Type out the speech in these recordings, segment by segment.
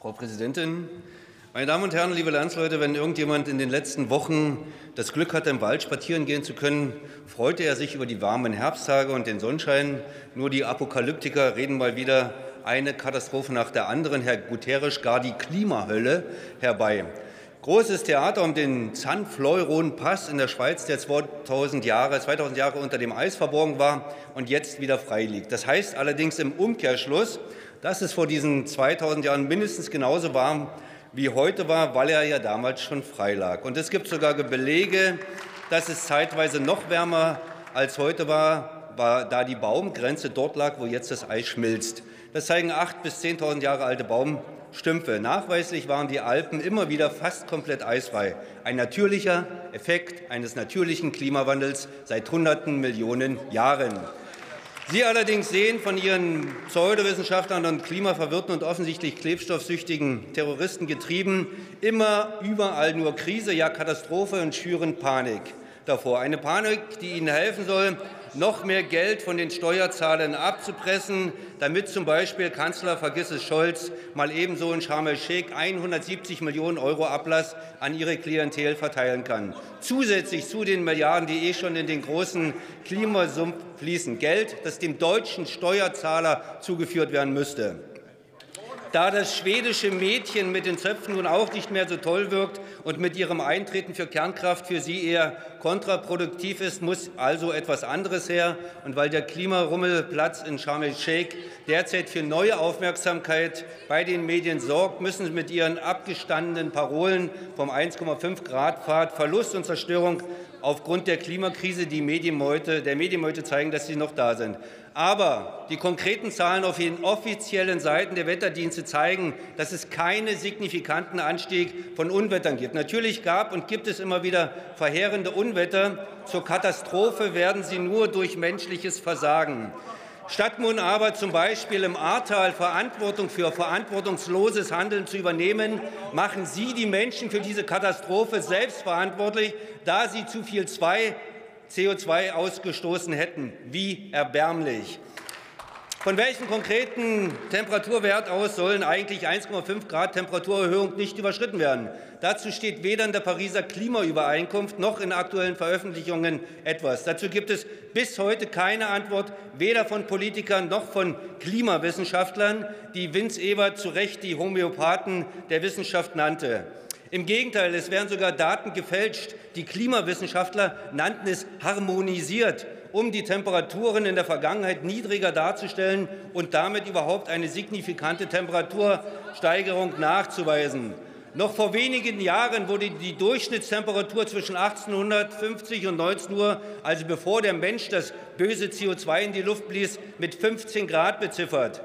Frau Präsidentin, meine Damen und Herren, liebe Landsleute, wenn irgendjemand in den letzten Wochen das Glück hatte, im Wald spazieren gehen zu können, freute er sich über die warmen Herbsttage und den Sonnenschein. Nur die Apokalyptiker reden mal wieder eine Katastrophe nach der anderen, Herr Guterres gar die Klimahölle herbei. Großes Theater um den Zanfleuron-Pass in der Schweiz, der 2000 Jahre, 2000 Jahre unter dem Eis verborgen war und jetzt wieder frei liegt. Das heißt allerdings im Umkehrschluss, dass es vor diesen 2000 Jahren mindestens genauso warm wie heute war, weil er ja damals schon frei lag. Und es gibt sogar Belege, dass es zeitweise noch wärmer als heute war, war da die Baumgrenze dort lag, wo jetzt das Eis schmilzt. Das zeigen 8.000 bis 10.000 Jahre alte Baumgrenzen. Stümpfe. Nachweislich waren die Alpen immer wieder fast komplett eisfrei. Ein natürlicher Effekt eines natürlichen Klimawandels seit Hunderten Millionen Jahren. Sie allerdings sehen von Ihren Pseudowissenschaftlern und klimaverwirrten und offensichtlich klebstoffsüchtigen Terroristen getrieben immer überall nur Krise, ja Katastrophe und schüren Panik davor. Eine Panik, die Ihnen helfen soll, noch mehr Geld von den Steuerzahlern abzupressen, damit zum Beispiel Kanzler vergiss es Scholz mal ebenso in Sharm el-Sheikh 170 Millionen Euro Ablass an ihre Klientel verteilen kann. Zusätzlich zu den Milliarden, die eh schon in den großen Klimasumpf fließen. Geld, das dem deutschen Steuerzahler zugeführt werden müsste. Da das schwedische Mädchen mit den Zöpfen nun auch nicht mehr so toll wirkt und mit ihrem Eintreten für Kernkraft für sie eher kontraproduktiv ist, muss also etwas anderes her. Und weil der Klimarummelplatz in Sharm el-Sheikh derzeit für neue Aufmerksamkeit bei den Medien sorgt, müssen sie mit ihren abgestandenen Parolen vom 1,5 Grad Pfad Verlust und Zerstörung aufgrund der Klimakrise die Medienmeute, der Medienmeute zeigen, dass sie noch da sind. Aber die konkreten Zahlen auf den offiziellen Seiten der Wetterdienste zeigen, dass es keinen signifikanten Anstieg von Unwettern gibt. Natürlich gab und gibt es immer wieder verheerende Unwetter. Zur Katastrophe werden sie nur durch menschliches Versagen. Statt nun aber zum Beispiel im Ahrtal Verantwortung für verantwortungsloses Handeln zu übernehmen, machen Sie die Menschen für diese Katastrophe selbst verantwortlich, da sie zu viel CO2 ausgestoßen hätten. Wie erbärmlich. Von welchem konkreten Temperaturwert aus sollen eigentlich 1,5 Grad Temperaturerhöhung nicht überschritten werden? Dazu steht weder in der Pariser Klimaübereinkunft noch in aktuellen Veröffentlichungen etwas. Dazu gibt es bis heute keine Antwort, weder von Politikern noch von Klimawissenschaftlern, die Vince Ebert zu Recht die Homöopathen der Wissenschaft nannte. Im Gegenteil, es werden sogar Daten gefälscht. Die Klimawissenschaftler nannten es harmonisiert um die Temperaturen in der Vergangenheit niedriger darzustellen und damit überhaupt eine signifikante Temperatursteigerung nachzuweisen. Noch vor wenigen Jahren wurde die Durchschnittstemperatur zwischen 1850 und 19 Uhr, also bevor der Mensch das böse CO2 in die Luft blies, mit 15 Grad beziffert.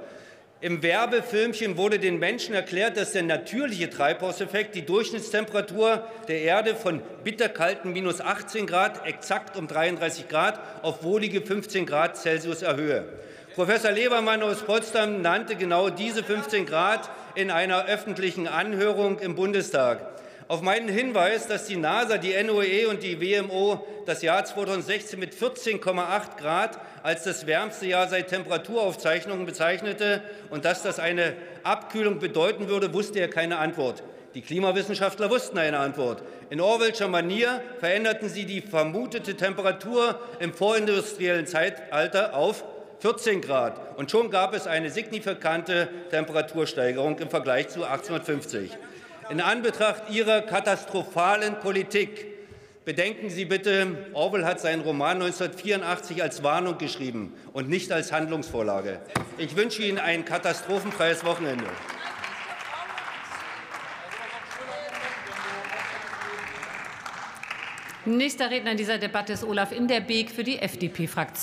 Im Werbefilmchen wurde den Menschen erklärt, dass der natürliche Treibhauseffekt die Durchschnittstemperatur der Erde von bitterkalten minus 18 Grad exakt um 33 Grad auf wohlige 15 Grad Celsius erhöhe. Professor Lebermann aus Potsdam nannte genau diese 15 Grad in einer öffentlichen Anhörung im Bundestag. Auf meinen Hinweis, dass die NASA, die NOE und die WMO das Jahr 2016 mit 14,8 Grad als das wärmste Jahr seit Temperaturaufzeichnungen bezeichnete und dass das eine Abkühlung bedeuten würde, wusste er keine Antwort. Die Klimawissenschaftler wussten eine Antwort. In Orwellscher Manier veränderten sie die vermutete Temperatur im vorindustriellen Zeitalter auf 14 Grad. Und schon gab es eine signifikante Temperatursteigerung im Vergleich zu 1850. In Anbetracht Ihrer katastrophalen Politik bedenken Sie bitte, Orwell hat seinen Roman 1984 als Warnung geschrieben und nicht als Handlungsvorlage. Ich wünsche Ihnen ein katastrophenfreies Wochenende. Nächster Redner in dieser Debatte ist Olaf Inderbeek für die FDP-Fraktion.